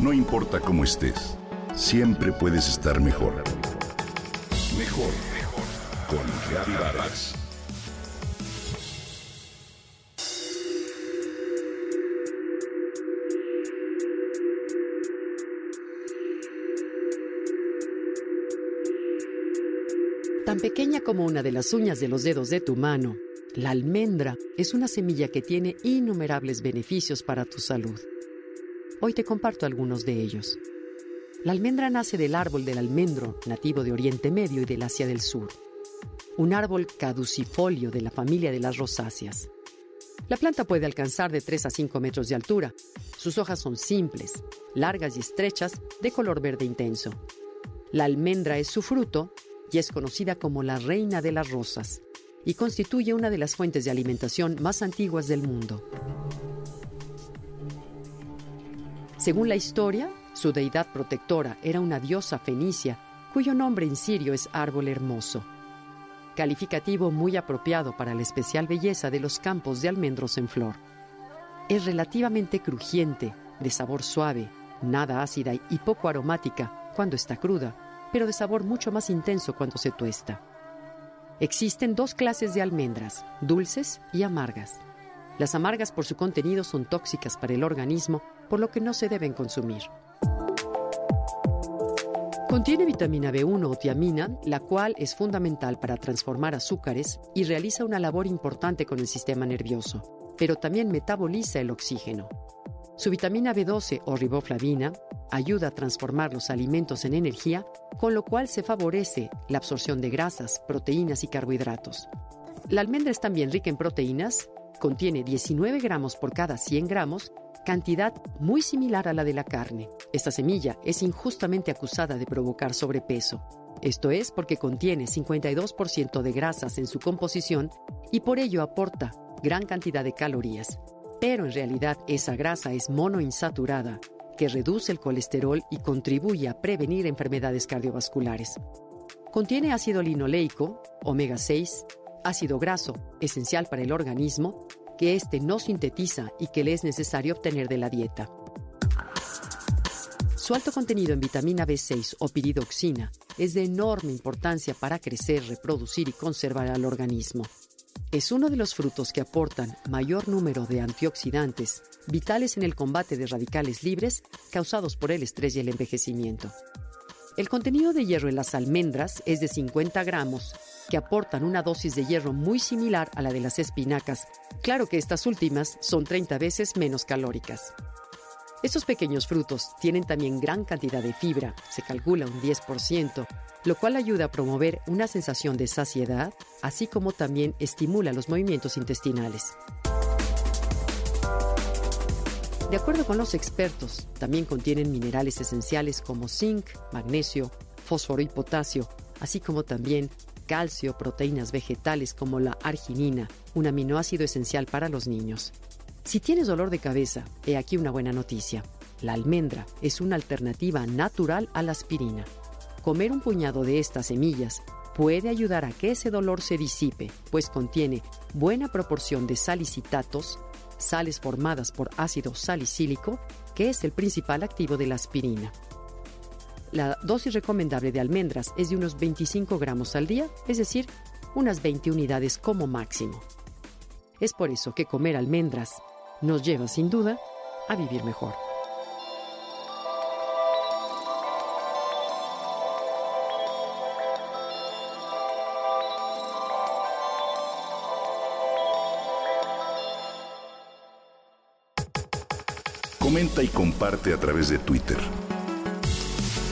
No importa cómo estés, siempre puedes estar mejor. Mejor, mejor. Con Vargas. Tan pequeña como una de las uñas de los dedos de tu mano, la almendra es una semilla que tiene innumerables beneficios para tu salud. Hoy te comparto algunos de ellos. La almendra nace del árbol del almendro, nativo de Oriente Medio y del Asia del Sur. Un árbol caducifolio de la familia de las rosáceas. La planta puede alcanzar de 3 a 5 metros de altura. Sus hojas son simples, largas y estrechas, de color verde intenso. La almendra es su fruto y es conocida como la reina de las rosas y constituye una de las fuentes de alimentación más antiguas del mundo. Según la historia, su deidad protectora era una diosa fenicia cuyo nombre en sirio es árbol hermoso, calificativo muy apropiado para la especial belleza de los campos de almendros en flor. Es relativamente crujiente, de sabor suave, nada ácida y poco aromática cuando está cruda, pero de sabor mucho más intenso cuando se tuesta. Existen dos clases de almendras, dulces y amargas. Las amargas por su contenido son tóxicas para el organismo, por lo que no se deben consumir. Contiene vitamina B1 o tiamina, la cual es fundamental para transformar azúcares y realiza una labor importante con el sistema nervioso, pero también metaboliza el oxígeno. Su vitamina B12 o riboflavina ayuda a transformar los alimentos en energía, con lo cual se favorece la absorción de grasas, proteínas y carbohidratos. La almendra es también rica en proteínas, contiene 19 gramos por cada 100 gramos, cantidad muy similar a la de la carne. Esta semilla es injustamente acusada de provocar sobrepeso. Esto es porque contiene 52% de grasas en su composición y por ello aporta gran cantidad de calorías. Pero en realidad esa grasa es monoinsaturada que reduce el colesterol y contribuye a prevenir enfermedades cardiovasculares. Contiene ácido linoleico, omega 6, ácido graso, esencial para el organismo, que éste no sintetiza y que le es necesario obtener de la dieta. Su alto contenido en vitamina B6 o piridoxina es de enorme importancia para crecer, reproducir y conservar al organismo. Es uno de los frutos que aportan mayor número de antioxidantes vitales en el combate de radicales libres causados por el estrés y el envejecimiento. El contenido de hierro en las almendras es de 50 gramos, que aportan una dosis de hierro muy similar a la de las espinacas. Claro que estas últimas son 30 veces menos calóricas. Estos pequeños frutos tienen también gran cantidad de fibra, se calcula un 10%, lo cual ayuda a promover una sensación de saciedad, así como también estimula los movimientos intestinales. De acuerdo con los expertos, también contienen minerales esenciales como zinc, magnesio, fósforo y potasio, así como también calcio, proteínas vegetales como la arginina, un aminoácido esencial para los niños. Si tienes dolor de cabeza, he aquí una buena noticia. La almendra es una alternativa natural a la aspirina. Comer un puñado de estas semillas puede ayudar a que ese dolor se disipe, pues contiene buena proporción de salicitatos, sales formadas por ácido salicílico, que es el principal activo de la aspirina. La dosis recomendable de almendras es de unos 25 gramos al día, es decir, unas 20 unidades como máximo. Es por eso que comer almendras nos lleva sin duda a vivir mejor. Comenta y comparte a través de Twitter.